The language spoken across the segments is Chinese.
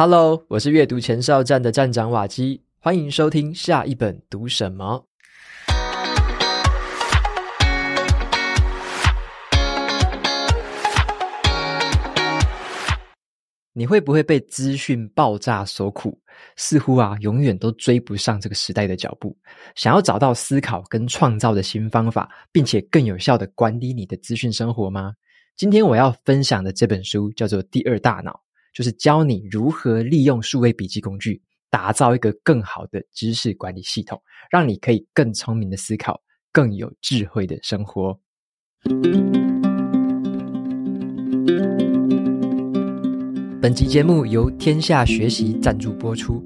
Hello，我是阅读前哨站的站长瓦基，欢迎收听下一本读什么。你会不会被资讯爆炸所苦？似乎啊，永远都追不上这个时代的脚步。想要找到思考跟创造的新方法，并且更有效地管理你的资讯生活吗？今天我要分享的这本书叫做《第二大脑》。就是教你如何利用数位笔记工具，打造一个更好的知识管理系统，让你可以更聪明的思考，更有智慧的生活。本集节目由天下学习赞助播出。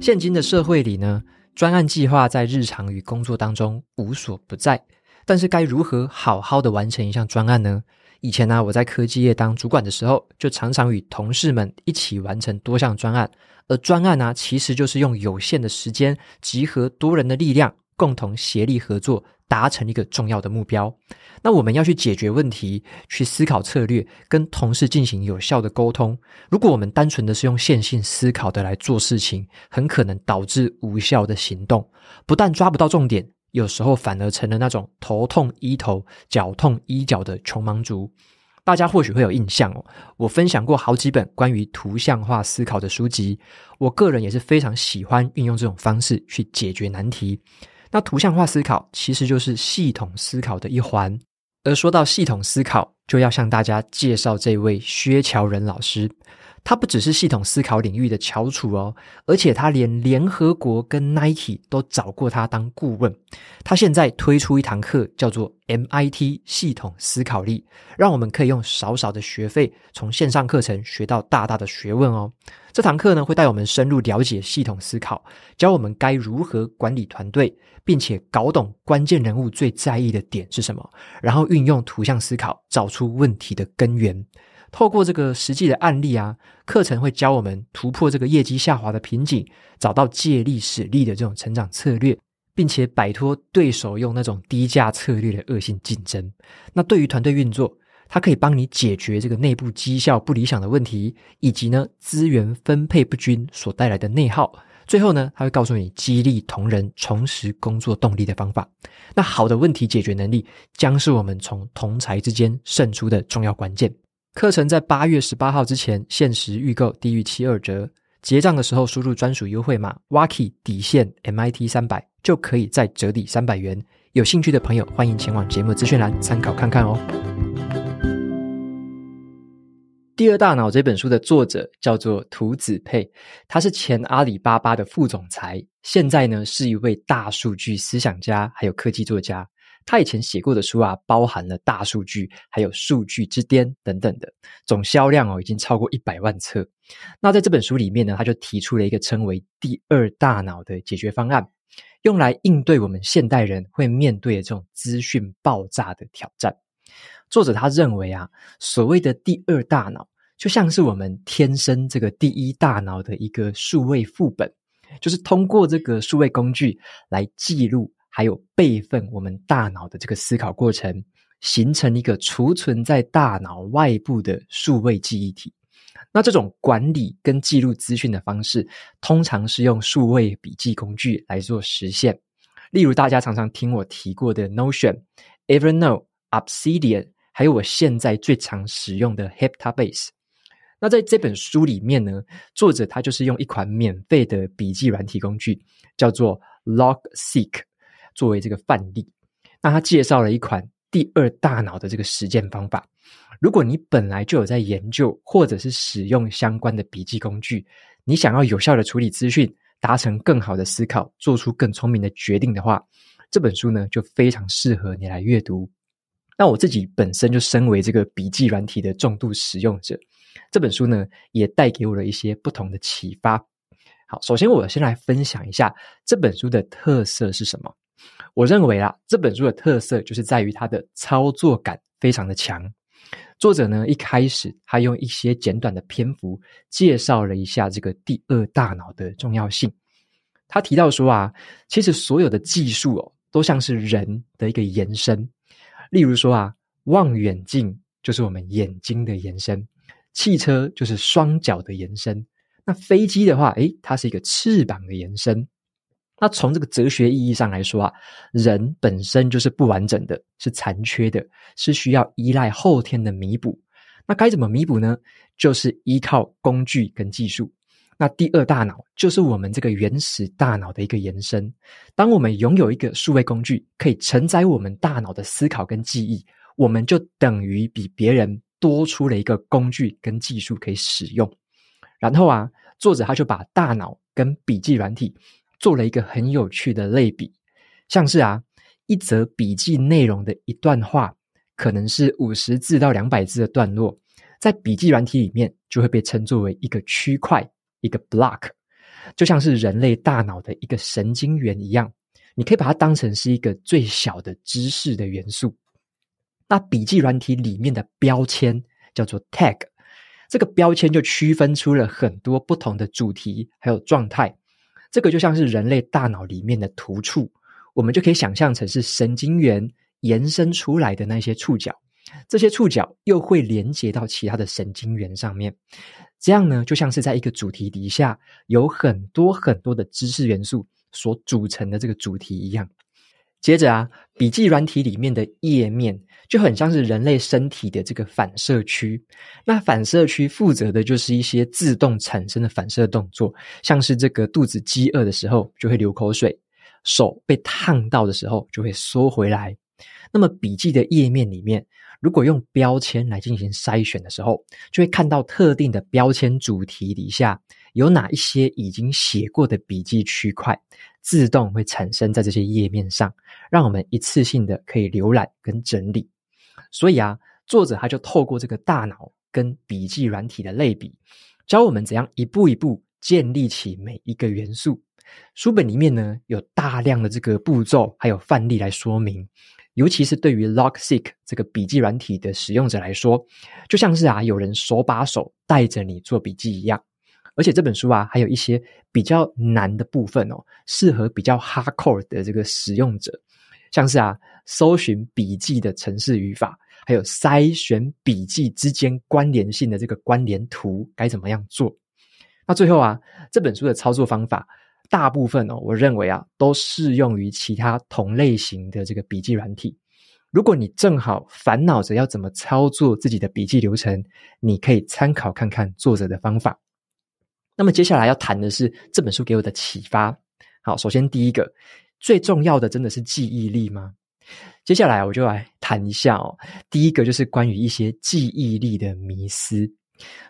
现今的社会里呢，专案计划在日常与工作当中无所不在，但是该如何好好的完成一项专案呢？以前呢、我在科技业当主管的时候，就常常与同事们一起完成多项专案。而专案呢、其实就是用有限的时间，集合多人的力量，共同协力合作，达成一个重要的目标。那我们要去解决问题，去思考策略，跟同事进行有效的沟通。如果我们单纯的是用线性思考的来做事情，很可能导致无效的行动，不但抓不到重点。有时候反而成了那种头痛医头、脚痛医脚的穷忙族。大家或许会有印象哦，我分享过好几本关于图像化思考的书籍。我个人也是非常喜欢运用这种方式去解决难题。那图像化思考其实就是系统思考的一环。而说到系统思考，就要向大家介绍这位薛乔仁老师。他不只是系统思考领域的翘楚哦，而且他连联合国跟 Nike 都找过他当顾问。他现在推出一堂课，叫做 MIT 系统思考力，让我们可以用少少的学费，从线上课程学到大大的学问哦。这堂课呢，会带我们深入了解系统思考，教我们该如何管理团队，并且搞懂关键人物最在意的点是什么，然后运用图像思考，找出问题的根源。透过这个实际的案例啊，课程会教我们突破这个业绩下滑的瓶颈，找到借力使力的这种成长策略，并且摆脱对手用那种低价策略的恶性竞争。那对于团队运作，它可以帮你解决这个内部绩效不理想的问题，以及呢资源分配不均所带来的内耗。最后呢，它会告诉你激励同仁重拾工作动力的方法。那好的问题解决能力，将是我们从同才之间胜出的重要关键。课程在八月十八号之前限时预购，低于七二折。结账的时候输入专属优惠码 “Waki 底线 MIT 三百”，就可以再折抵三百元。有兴趣的朋友，欢迎前往节目资讯栏参考看看哦。第二大脑这本书的作者叫做涂子沛，他是前阿里巴巴的副总裁，现在呢是一位大数据思想家，还有科技作家。他以前写过的书啊，包含了大数据，还有数据之巅等等的，总销量哦已经超过一百万册。那在这本书里面呢，他就提出了一个称为“第二大脑”的解决方案，用来应对我们现代人会面对的这种资讯爆炸的挑战。作者他认为啊，所谓的第二大脑，就像是我们天生这个第一大脑的一个数位副本，就是通过这个数位工具来记录。还有备份我们大脑的这个思考过程，形成一个储存在大脑外部的数位记忆体。那这种管理跟记录资讯的方式，通常是用数位笔记工具来做实现。例如大家常常听我提过的 Notion、Evernote、Obsidian，还有我现在最常使用的 Heptabase。那在这本书里面呢，作者他就是用一款免费的笔记软体工具，叫做 Logseq。作为这个范例，那他介绍了一款第二大脑的这个实践方法。如果你本来就有在研究或者是使用相关的笔记工具，你想要有效的处理资讯，达成更好的思考，做出更聪明的决定的话，这本书呢就非常适合你来阅读。那我自己本身就身为这个笔记软体的重度使用者，这本书呢也带给我了一些不同的启发。好，首先我先来分享一下这本书的特色是什么。我认为啊，这本书的特色就是在于它的操作感非常的强。作者呢，一开始他用一些简短的篇幅介绍了一下这个第二大脑的重要性。他提到说啊，其实所有的技术哦，都像是人的一个延伸。例如说啊，望远镜就是我们眼睛的延伸，汽车就是双脚的延伸，那飞机的话，诶，它是一个翅膀的延伸。那从这个哲学意义上来说啊，人本身就是不完整的，是残缺的，是需要依赖后天的弥补。那该怎么弥补呢？就是依靠工具跟技术。那第二大脑就是我们这个原始大脑的一个延伸。当我们拥有一个数位工具，可以承载我们大脑的思考跟记忆，我们就等于比别人多出了一个工具跟技术可以使用。然后啊，作者他就把大脑跟笔记软体做了一个很有趣的类比，像是啊，一则笔记内容的一段话，可能是五十字到两百字的段落，在笔记软体里面就会被称作为一个区块，一个 block，就像是人类大脑的一个神经元一样，你可以把它当成是一个最小的知识的元素。那笔记软体里面的标签叫做 tag，这个标签就区分出了很多不同的主题还有状态。这个就像是人类大脑里面的突触，我们就可以想象成是神经元延伸出来的那些触角，这些触角又会连接到其他的神经元上面，这样呢，就像是在一个主题底下有很多很多的知识元素所组成的这个主题一样。接着啊，笔记软体里面的页面就很像是人类身体的这个反射区。那反射区负责的就是一些自动产生的反射动作，像是这个肚子饥饿的时候就会流口水，手被烫到的时候就会缩回来。那么笔记的页面里面，如果用标签来进行筛选的时候，就会看到特定的标签主题底下有哪一些已经写过的笔记区块。自动会产生在这些页面上，让我们一次性的可以浏览跟整理。所以啊，作者他就透过这个大脑跟笔记软体的类比，教我们怎样一步一步建立起每一个元素。书本里面呢，有大量的这个步骤还有范例来说明，尤其是对于 Logseq 这个笔记软体的使用者来说，就像是啊有人手把手带着你做笔记一样。而且这本书啊，还有一些比较难的部分哦，适合比较 hardcore 的这个使用者，像是啊，搜寻笔记的程式语法，还有筛选笔记之间关联性的这个关联图该怎么样做？那最后啊，这本书的操作方法，大部分哦，我认为啊，都适用于其他同类型的这个笔记软体。如果你正好烦恼着要怎么操作自己的笔记流程，你可以参考看看作者的方法。那么接下来要谈的是这本书给我的启发。好，首先第一个最重要的真的是记忆力吗？接下来我就来谈一下哦。第一个就是关于一些记忆力的迷思。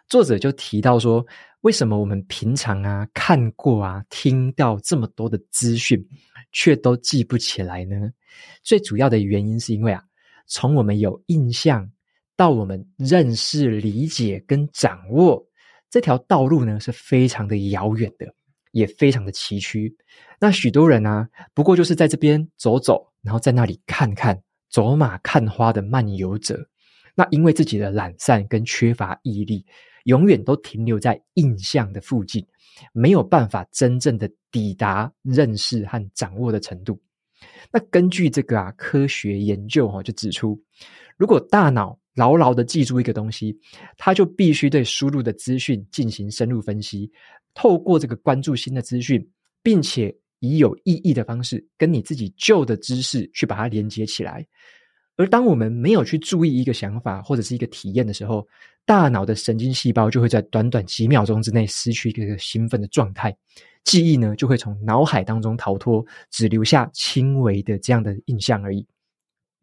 作者就提到说，为什么我们平常啊看过啊听到这么多的资讯，却都记不起来呢？最主要的原因是因为啊，从我们有印象到我们认识、理解跟掌握。这条道路呢是非常的遥远的，也非常的崎岖。那许多人啊，不过就是在这边走走，然后在那里看看，走马看花的漫游者。那因为自己的懒散跟缺乏毅力，永远都停留在印象的附近，没有办法真正的抵达认识和掌握的程度。那根据这个啊科学研究哈、就指出，如果大脑牢牢的记住一个东西，他就必须对输入的资讯进行深入分析，透过这个关注新的资讯，并且以有意义的方式跟你自己旧的知识去把它连接起来。而当我们没有去注意一个想法或者是一个体验的时候，大脑的神经细胞就会在短短几秒钟之内失去一个兴奋的状态，记忆呢就会从脑海当中逃脱，只留下轻微的这样的印象而已。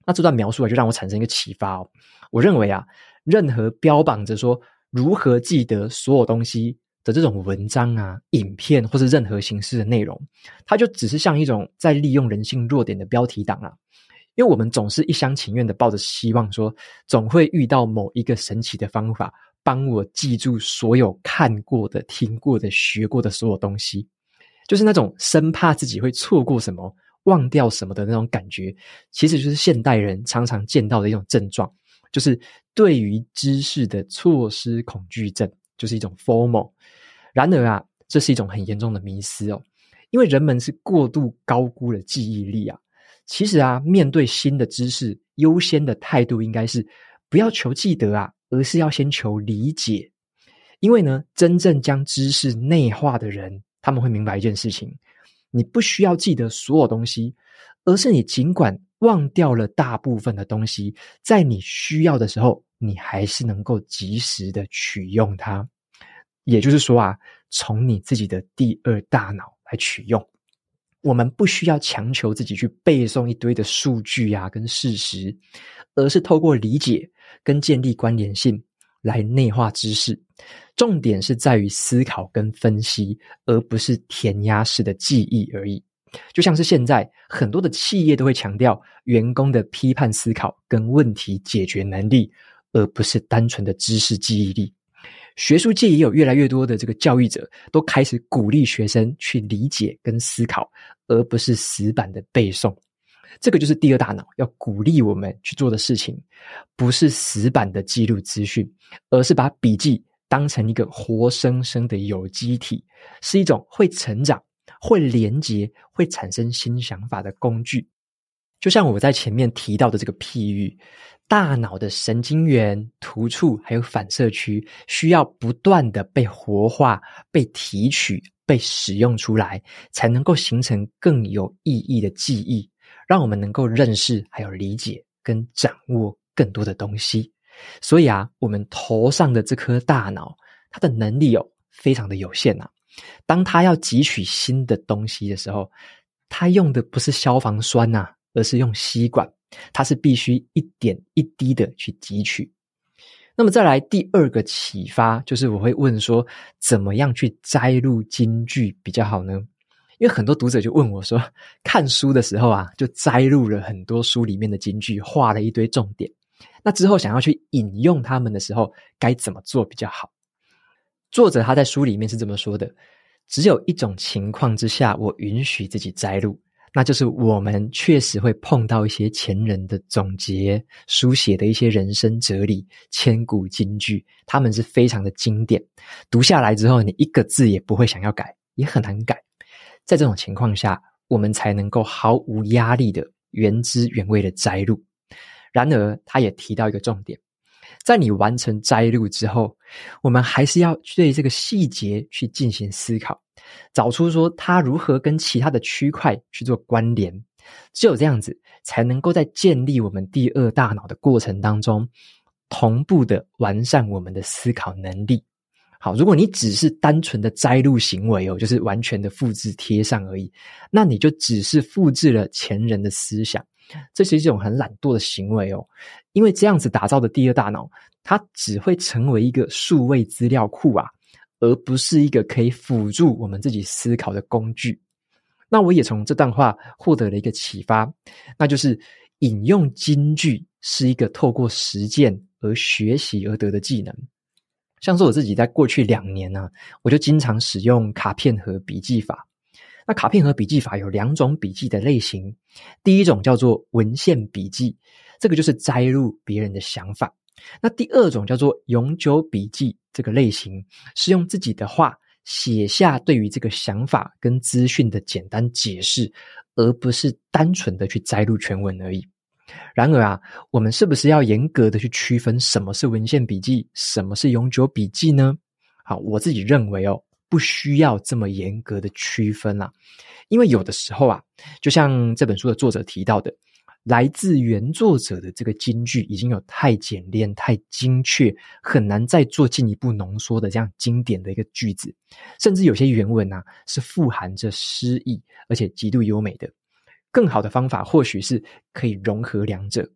那这段描述啊，就让我产生一个启发。我认为啊，任何标榜着说如何记得所有东西的这种文章啊、影片或是任何形式的内容，它就只是像一种在利用人性弱点的标题党啊。因为我们总是一厢情愿的抱着希望说，总会遇到某一个神奇的方法，帮我记住所有看过的、听过的、学过的所有东西，就是那种生怕自己会错过什么。忘掉什么的那种感觉，其实就是现代人常常见到的一种症状，就是对于知识的错失恐惧症，就是一种 formal。然而啊，这是一种很严重的迷思哦，因为人们是过度高估了记忆力啊。其实啊，面对新的知识，优先的态度应该是不要求记得啊，而是要先求理解。因为呢，真正将知识内化的人，他们会明白一件事情：你不需要记得所有东西，而是你尽管忘掉了大部分的东西，在你需要的时候，你还是能够及时的取用它。也就是说啊，从你自己的第二大脑来取用。我们不需要强求自己去背诵一堆的数据啊，跟事实，而是透过理解跟建立关联性来内化知识。重点是在于思考跟分析，而不是填鸭式的记忆而已。就像是现在很多的企业都会强调员工的批判思考跟问题解决能力，而不是单纯的知识记忆力。学术界也有越来越多的这个教育者，都开始鼓励学生去理解跟思考，而不是死板的背诵。这个就是第二大脑要鼓励我们去做的事情，不是死板的记录资讯，而是把笔记当成一个活生生的有机体，是一种会成长、会连结、会产生新想法的工具。就像我在前面提到的这个譬喻。大脑的神经元、突触还有反射区，需要不断的被活化、被提取、被使用出来，才能够形成更有意义的记忆，让我们能够认识、还有理解跟掌握更多的东西。所以啊，我们头上的这颗大脑，它的能力哦，非常的有限呐。当它要汲取新的东西的时候，它用的不是消防栓呐，而是用吸管。它是必须一点一滴的去汲取。那么再来第二个启发，就是我会问说，怎么样去摘录金句比较好呢？因为很多读者就问我说，看书的时候啊，就摘录了很多书里面的金句，画了一堆重点。那之后想要去引用他们的时候，该怎么做比较好？作者他在书里面是这么说的：只有一种情况之下，我允许自己摘录。那就是我们确实会碰到一些前人的总结、书写的一些人生哲理、千古金句，他们是非常的经典。读下来之后，你一个字也不会想要改，也很难改。在这种情况下，我们才能够毫无压力的原汁原味的摘录。然而，他也提到一个重点，在你完成摘录之后，我们还是要对这个细节去进行思考。找出说它如何跟其他的区块去做关联，只有这样子才能够在建立我们第二大脑的过程当中，同步的完善我们的思考能力。好，如果你只是单纯的摘录行为哦，就是完全的复制贴上而已，那你就只是复制了前人的思想，这是一种很懒惰的行为哦。因为这样子打造的第二大脑，它只会成为一个数位资料库啊。而不是一个可以辅助我们自己思考的工具。那我也从这段话获得了一个启发，那就是引用金句是一个透过实践而学习而得的技能。像是我自己在过去两年呢、我就经常使用卡片和笔记法。那卡片和笔记法有两种笔记的类型，第一种叫做文献笔记，这个就是摘录别人的想法。那第二种叫做永久笔记，这个类型是用自己的话写下对于这个想法跟资讯的简单解释，而不是单纯的去摘录全文而已。然而啊，我们是不是要严格的去区分什么是文献笔记，什么是永久笔记呢？好，我自己认为哦，不需要这么严格的区分啦，因为有的时候啊，就像这本书的作者提到的。来自原作者的这个金句已经有太简练、太精确，很难再做进一步浓缩的这样经典的一个句子，甚至有些原文啊是富含着诗意，而且极度优美的。更好的方法或许是可以融合两者，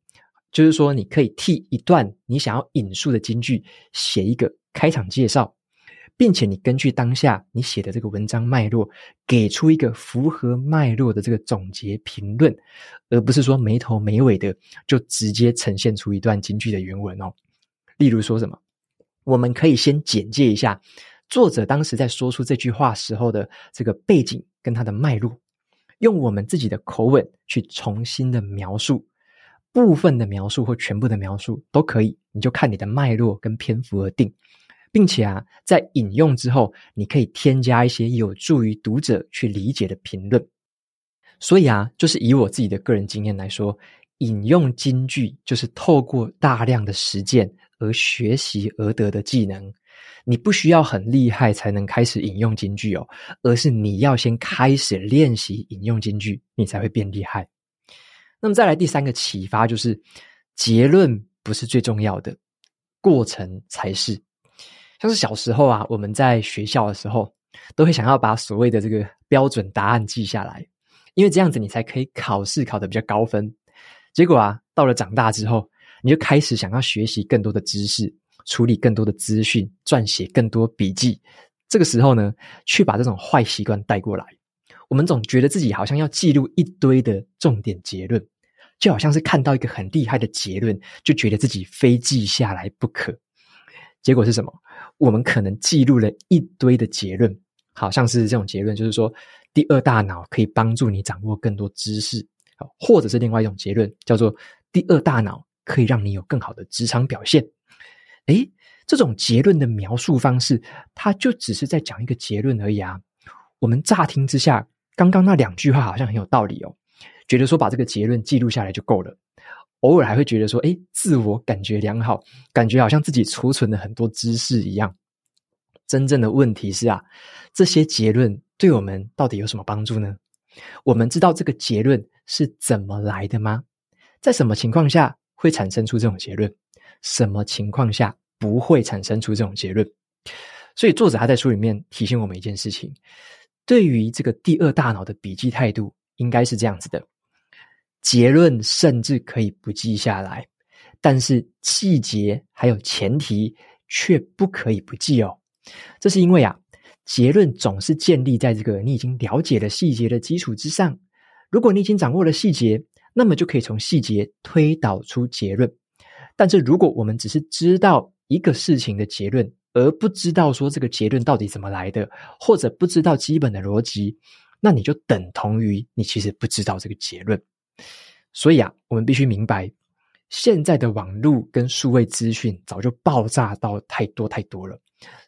就是说你可以替一段你想要引述的金句写一个开场介绍。并且你根据当下你写的这个文章脉络，给出一个符合脉络的这个总结评论，而不是说没头没尾的就直接呈现出一段京剧的原文哦。例如说什么，我们可以先简介一下作者当时在说出这句话时候的这个背景跟他的脉络，用我们自己的口吻去重新的描述，部分的描述或全部的描述都可以，你就看你的脉络跟篇幅而定。并且啊，在引用之后，你可以添加一些有助于读者去理解的评论。所以啊，就是以我自己的个人经验来说，引用金句就是透过大量的实践而学习而得的技能。你不需要很厉害才能开始引用金句哦，而是你要先开始练习引用金句，你才会变厉害。那么再来第三个启发就是，结论不是最重要的，过程才是。像是小时候啊，我们在学校的时候，都会想要把所谓的这个标准答案记下来，因为这样子你才可以考试考得比较高分。结果啊，到了长大之后，你就开始想要学习更多的知识。处理更多的资讯，撰写更多笔记，这个时候呢，去把这种坏习惯带过来。我们总觉得自己好像要记录一堆的重点结论，就好像是看到一个很厉害的结论，就觉得自己非记下来不可。结果是什么？我们可能记录了一堆的结论，好像是这种结论，就是说第二大脑可以帮助你掌握更多知识，或者是另外一种结论，叫做第二大脑可以让你有更好的职场表现。诶，这种结论的描述方式，它就只是在讲一个结论而已啊。我们乍听之下，刚刚那两句话好像很有道理哦，觉得说把这个结论记录下来就够了。偶尔还会觉得说，诶，自我感觉良好，感觉好像自己储存了很多知识一样。真正的问题是啊，这些结论对我们到底有什么帮助呢？我们知道这个结论是怎么来的吗？在什么情况下会产生出这种结论？什么情况下不会产生出这种结论？所以作者他在书里面提醒我们一件事情：对于这个第二大脑的笔记态度，应该是这样子的。结论甚至可以不记下来，但是细节还有前提却不可以不记哦。这是因为啊，结论总是建立在这个你已经了解了细节的基础之上。如果你已经掌握了细节，那么就可以从细节推导出结论。但是，如果我们只是知道一个事情的结论，而不知道说这个结论到底怎么来的，或者不知道基本的逻辑，那你就等同于你其实不知道这个结论。所以啊，我们必须明白，现在的网络跟数位资讯早就爆炸到太多太多了，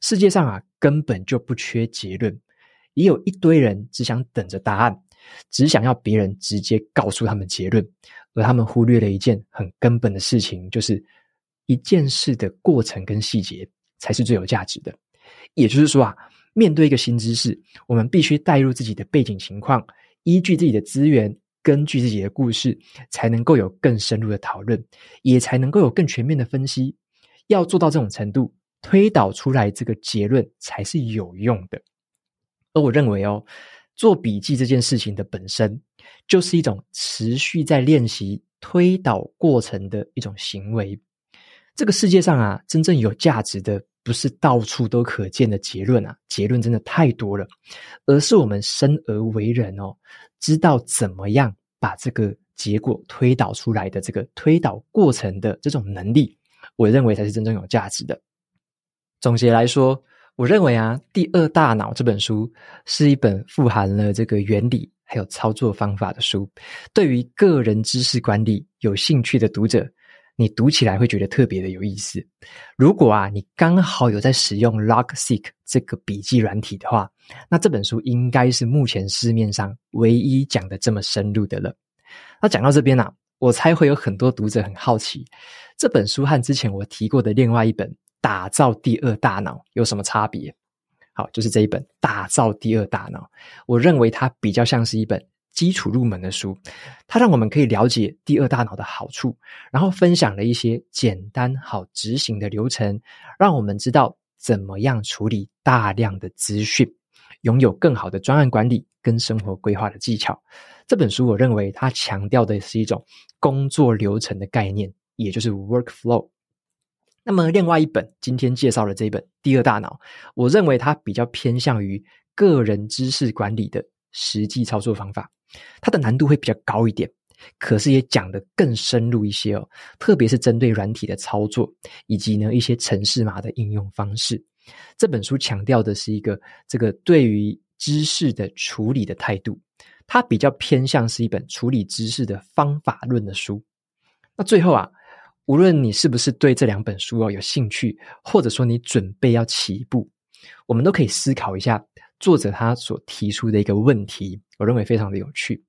世界上啊根本就不缺结论，也有一堆人只想等着答案。只想要别人直接告诉他们结论，而他们忽略了一件很根本的事情，就是一件事的过程跟细节才是最有价值的。也就是说啊，面对一个新知识，我们必须带入自己的背景情况，依据自己的资源，根据自己的故事，才能够有更深入的讨论，也才能够有更全面的分析。要做到这种程度，推导出来这个结论才是有用的。而我认为哦。做笔记这件事情的本身，就是一种持续在练习推导过程的一种行为。这个世界上啊，真正有价值的不是到处都可见的结论啊，结论真的太多了，而是我们生而为人哦，知道怎么样把这个结果推导出来的这个推导过程的这种能力，我认为才是真正有价值的。总结来说。我认为啊，《第二大脑》这本书是一本富含了这个原理还有操作方法的书。对于个人知识管理有兴趣的读者，你读起来会觉得特别的有意思。如果啊，你刚好有在使用 Logseq 这个笔记软体的话，那这本书应该是目前市面上唯一讲的这么深入的了。那讲到这边啊，我猜会有很多读者很好奇，这本书和之前我提过的另外一本。打造第二大脑有什么差别？好，就是这一本《打造第二大脑》，我认为它比较像是一本基础入门的书，它让我们可以了解第二大脑的好处，然后分享了一些简单好执行的流程，让我们知道怎么样处理大量的资讯，拥有更好的专案管理跟生活规划的技巧。这本书我认为它强调的是一种工作流程的概念，也就是 workflow。那么，另外一本今天介绍的这一本《第二大脑》，我认为它比较偏向于个人知识管理的实际操作方法，它的难度会比较高一点，可是也讲得更深入一些哦。特别是针对软体的操作，以及呢一些程式码的应用方式。这本书强调的是一个这个对于知识的处理的态度，它比较偏向是一本处理知识的方法论的书。那最后啊。无论你是不是对这两本书哦有兴趣，或者说你准备要起步，我们都可以思考一下作者他所提出的一个问题，我认为非常的有趣。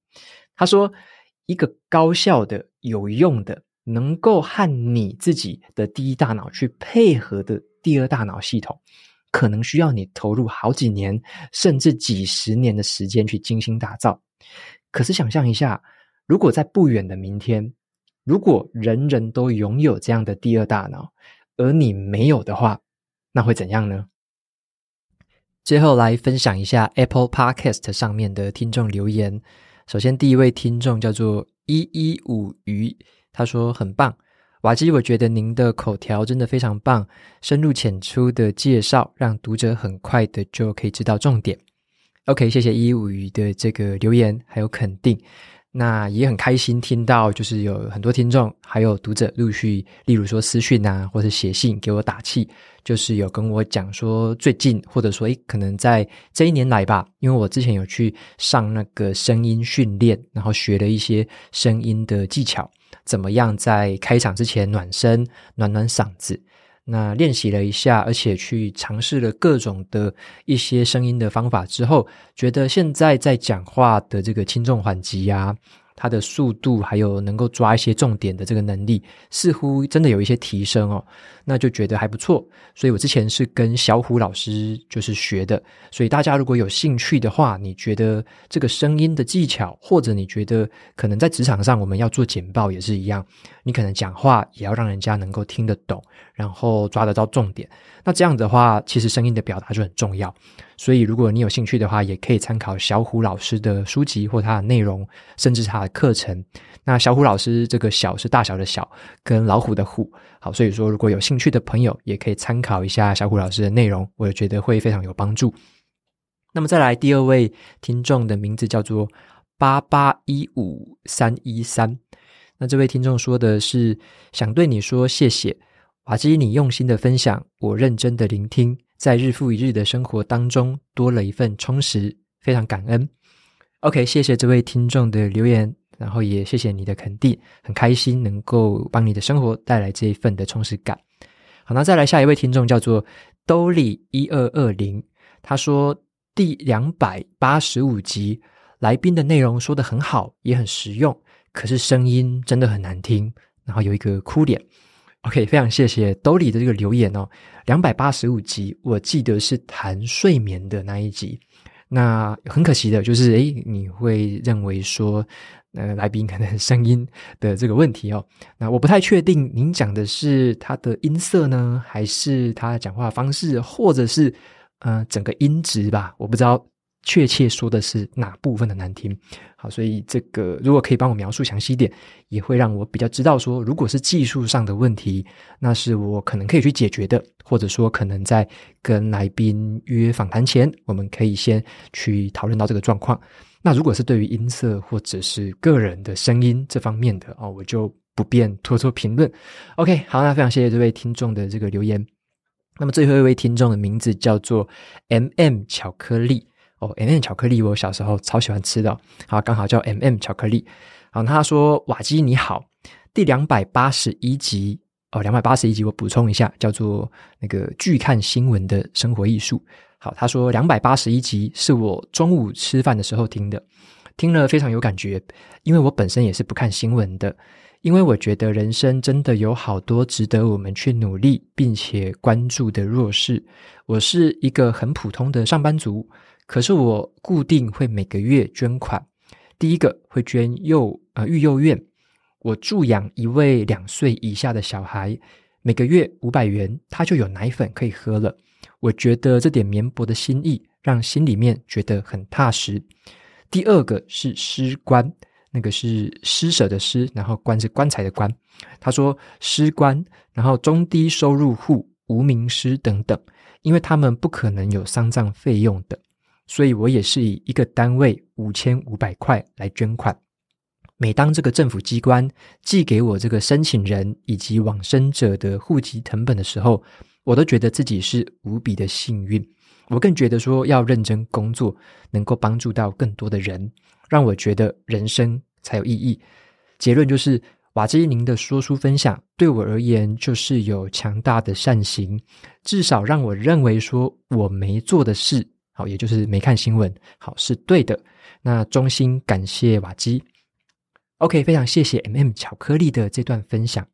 他说，一个高效的、有用的、能够和你自己的第一大脑去配合的第二大脑系统，可能需要你投入好几年，甚至几十年的时间去精心打造。可是想象一下，如果在不远的明天，如果人人都拥有这样的第二大脑，而你没有的话，那会怎样呢？最后来分享一下 Apple Podcast 上面的听众留言。首先，第一位听众叫做一一五鱼，他说很棒，瓦基，我觉得您的口条真的非常棒，深入浅出的介绍，让读者很快的就可以知道重点。OK，谢谢一一五鱼的这个留言还有肯定。那也很开心听到，就是有很多听众还有读者陆续，例如说私讯啊，或是写信给我打气，就是有跟我讲说最近，或者说诶，可能在这一年来吧，因为我之前有去上那个声音训练，然后学了一些声音的技巧，怎么样在开场之前暖身，暖暖嗓子。那练习了一下，而且去尝试了各种的一些声音的方法之后，觉得现在在讲话的这个轻重缓急啊。它的速度还有能够抓一些重点的这个能力，似乎真的有一些提升哦，那就觉得还不错。所以我之前是跟小虎老师就是学的，所以大家如果有兴趣的话，你觉得这个声音的技巧，或者你觉得可能在职场上我们要做简报也是一样，你可能讲话也要让人家能够听得懂，然后抓得到重点。那这样的话，其实声音的表达就很重要。所以，如果你有兴趣的话，也可以参考小虎老师的书籍或他的内容，甚至他的课程。那小虎老师这个“小”是大小的“小”，跟老虎的“虎”。好，所以说如果有兴趣的朋友，也可以参考一下小虎老师的内容，我也觉得会非常有帮助。那么再来第二位听众的名字叫做八八一五三一三。那这位听众说的是想对你说谢谢，瓦基，你用心的分享，我认真的聆听。在日复一日的生活当中，多了一份充实，非常感恩。OK，谢谢这位听众的留言，然后也谢谢你的肯定，很开心能够帮你的生活带来这一份的充实感。好，那再来下一位听众叫做兜里一二二零，他说第两百八十五集来宾的内容说得很好，也很实用，可是声音真的很难听，然后有一个哭脸。OK，非常谢谢兜里的这个留言哦。两百八十五集，我记得是谈睡眠的那一集。那很可惜的就是，诶，你会认为说，呃，来宾可能声音的这个问题哦。那我不太确定，您讲的是他的音色呢，还是他讲话方式，或者是呃整个音质吧？我不知道。确切说的是哪部分的难听？好，所以这个如果可以帮我描述详细一点，也会让我比较知道说，如果是技术上的问题，那是我可能可以去解决的，或者说可能在跟来宾约访谈前，我们可以先去讨论到这个状况。那如果是对于音色或者是个人的声音这方面的哦，我就不便多做评论。OK，好，那非常谢谢这位听众的这个留言。那么最后一位听众的名字叫做 MM 巧克力。哦，M&M 巧克力，我小时候超喜欢吃的，好，刚好叫 M&M 巧克力。好，他说：“瓦基你好，第两百八十一集哦，两百八十一集，我补充一下，叫做那个拒看新闻的生活艺术。好，他说两百八十一集是我中午吃饭的时候听的，听了非常有感觉，因为我本身也是不看新闻的，因为我觉得人生真的有好多值得我们去努力并且关注的弱势。我是一个很普通的上班族。”可是我固定会每个月捐款，第一个会捐幼呃育幼院，我助养一位两岁以下的小孩，每个月五百元，他就有奶粉可以喝了。我觉得这点绵薄的心意，让心里面觉得很踏实。第二个是施棺，那个是施舍的施，然后棺是棺材的棺。他说施棺，然后中低收入户、无名尸等等，因为他们不可能有丧葬费用的。所以我也是以一个单位五千五百块来捐款。每当这个政府机关寄给我这个申请人以及往生者的户籍成本的时候，我都觉得自己是无比的幸运。我更觉得说要认真工作，能够帮助到更多的人，让我觉得人生才有意义。结论就是，瓦基宁的说书分享对我而言就是有强大的善行，至少让我认为说我没做的事。好，也就是没看新闻，好，是对的。那衷心感谢瓦基。OK，非常谢谢 MM 巧克力的这段分享。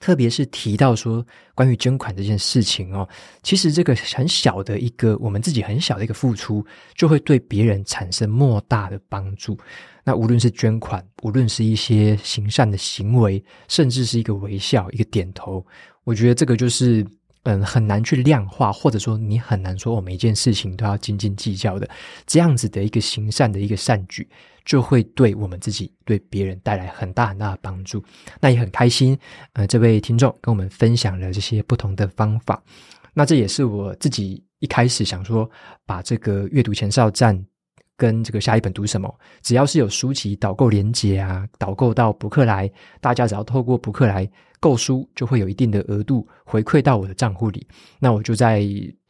特别是提到说关于捐款这件事情哦，其实这个很小的一个我们自己很小的一个付出，就会对别人产生莫大的帮助。那无论是捐款，无论是一些行善的行为，甚至是一个微笑、一个点头，我觉得这个就是嗯很难去量化，或者说你很难说我每一件事情都要斤斤计较的这样子的一个行善的一个善举。就会对我们自己、对别人带来很大很大的帮助。那也很开心，呃，这位听众跟我们分享了这些不同的方法。那这也是我自己一开始想说，把这个阅读前哨站跟这个下一本读什么，只要是有书籍导购连接啊，导购到博客来，大家只要透过博客来购书，就会有一定的额度回馈到我的账户里。那我就在。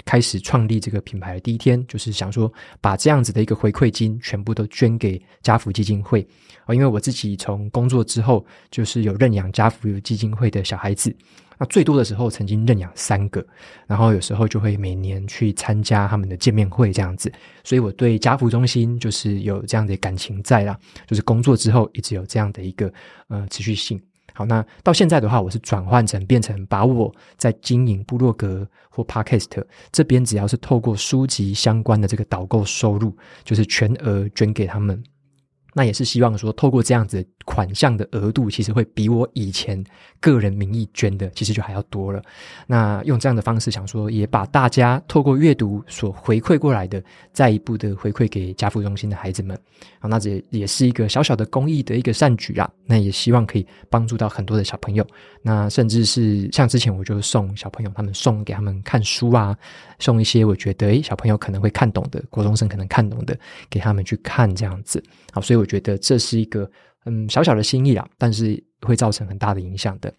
开始创立这个品牌的第一天，就是想说把这样子的一个回馈金全部都捐给家福基金会啊，因为我自己从工作之后就是有认养家福基金会的小孩子，那最多的时候曾经认养三个，然后有时候就会每年去参加他们的见面会这样子，所以我对家福中心就是有这样的感情在啦，就是工作之后一直有这样的一个呃持续性。好，那到现在的话，我是转换成变成把我在经营部落格或 Podcast 这边，只要是透过书籍相关的这个导购收入，就是全额捐给他们。那也是希望说，透过这样子款项的额度，其实会比我以前个人名义捐的，其实就还要多了。那用这样的方式，想说也把大家透过阅读所回馈过来的，再一步的回馈给家父中心的孩子们。好，那这也是一个小小的公益的一个善举啦。那也希望可以帮助到很多的小朋友。那甚至是像之前我就送小朋友，他们送给他们看书啊，送一些我觉得诶小朋友可能会看懂的，国中生可能看懂的，给他们去看这样子。好，所以我觉得这是一个嗯小小的心意啊，但是会造成很大的影响的。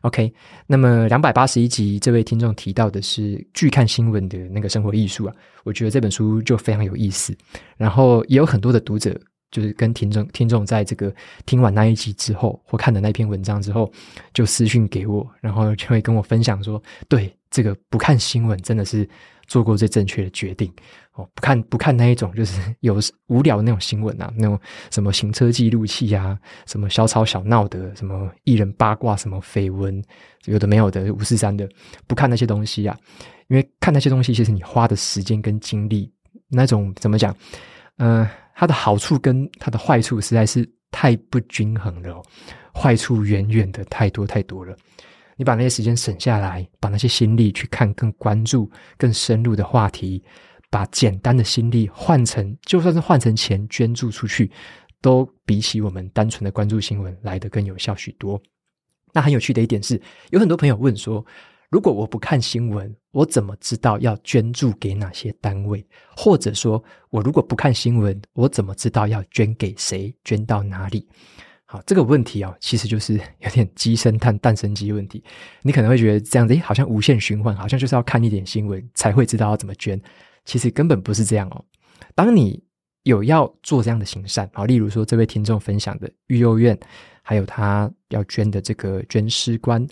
OK，那么两百八十一集这位听众提到的是拒看新闻的那个生活艺术啊，我觉得这本书就非常有意思。然后也有很多的读者就是跟听众听众在这个听完那一集之后，或看的那篇文章之后，就私讯给我，然后就会跟我分享说，对这个不看新闻真的是。做过最正确的决定不看不看那一种就是 有无聊的那种新闻啊，那种什么行车记录器啊，什么小吵小闹的，什么艺人八卦，什么绯闻，有的没有的五四三的，不看那些东西啊，因为看那些东西，其实你花的时间跟精力，那种怎么讲？嗯、它的好处跟它的坏处实在是太不均衡了，坏处远远的太多太多了。你把那些时间省下来，把那些心力去看更关注、更深入的话题，把简单的心力换成，就算是换成钱捐助出去，都比起我们单纯的关注新闻来得更有效许多。那很有趣的一点是，有很多朋友问说，如果我不看新闻，我怎么知道要捐助给哪些单位？或者说，我如果不看新闻，我怎么知道要捐给谁？捐到哪里？好，这个问题啊、其实就是有点鸡生蛋，蛋生鸡问题。你可能会觉得这样子，诶，好像无限循环，好像就是要看一点新闻才会知道要怎么捐。其实根本不是这样哦。当你有要做这样的行善，好，例如说这位听众分享的育幼院，还有他要捐的这个捐尸官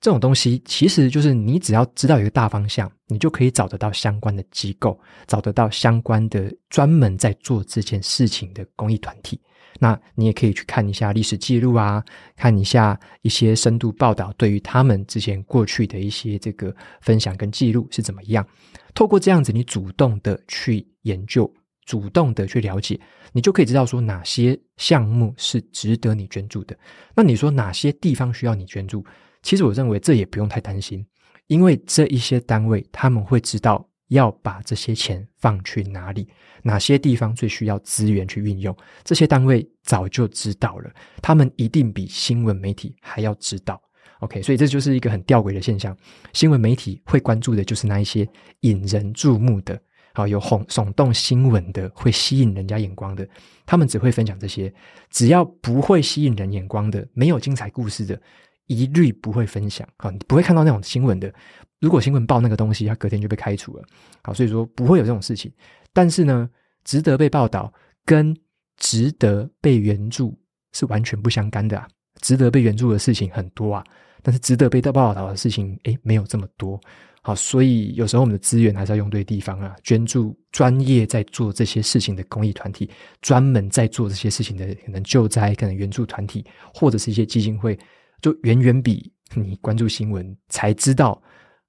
这种东西，其实就是你只要知道一个大方向，你就可以找得到相关的机构，找得到相关的专门在做这件事情的公益团体。那你也可以去看一下历史记录啊，看一下一些深度报道，对于他们之前过去的一些这个分享跟记录是怎么样。透过这样子，你主动的去研究，主动的去了解，你就可以知道说哪些项目是值得你捐助的。那你说哪些地方需要你捐助？其实我认为这也不用太担心，因为这一些单位他们会知道。要把这些钱放去哪里？哪些地方最需要资源去运用？这些单位早就知道了，他们一定比新闻媒体还要知道。OK，所以这就是一个很吊诡的现象。新闻媒体会关注的就是那一些引人注目的、好有轰耸动新闻的、会吸引人家眼光的，他们只会分享这些。只要不会吸引人眼光的、没有精彩故事的，一律不会分享。好，你不会看到那种新闻的。如果新闻报那个东西，他隔天就被开除了。好，所以说不会有这种事情。但是呢，值得被报道跟值得被援助是完全不相干的啊。值得被援助的事情很多啊，但是值得被报道的事情，诶，没有这么多。好，所以有时候我们的资源还是要用对地方啊，捐助专业在做这些事情的公益团体，专门在做这些事情的可能救灾、可能援助团体，或者是一些基金会，就远远比你关注新闻才知道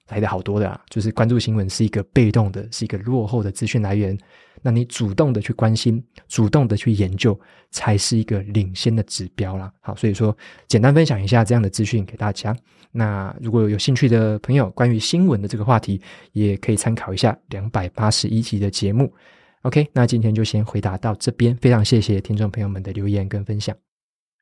来的好多的啊。就是关注新闻是一个被动的，是一个落后的资讯来源。那你主动的去关心，主动的去研究，才是一个领先的指标啦。好，所以说简单分享一下这样的资讯给大家。那如果有兴趣的朋友，关于新闻的这个话题，也可以参考一下两百八十一集的节目。OK，那今天就先回答到这边，非常谢谢听众朋友们的留言跟分享。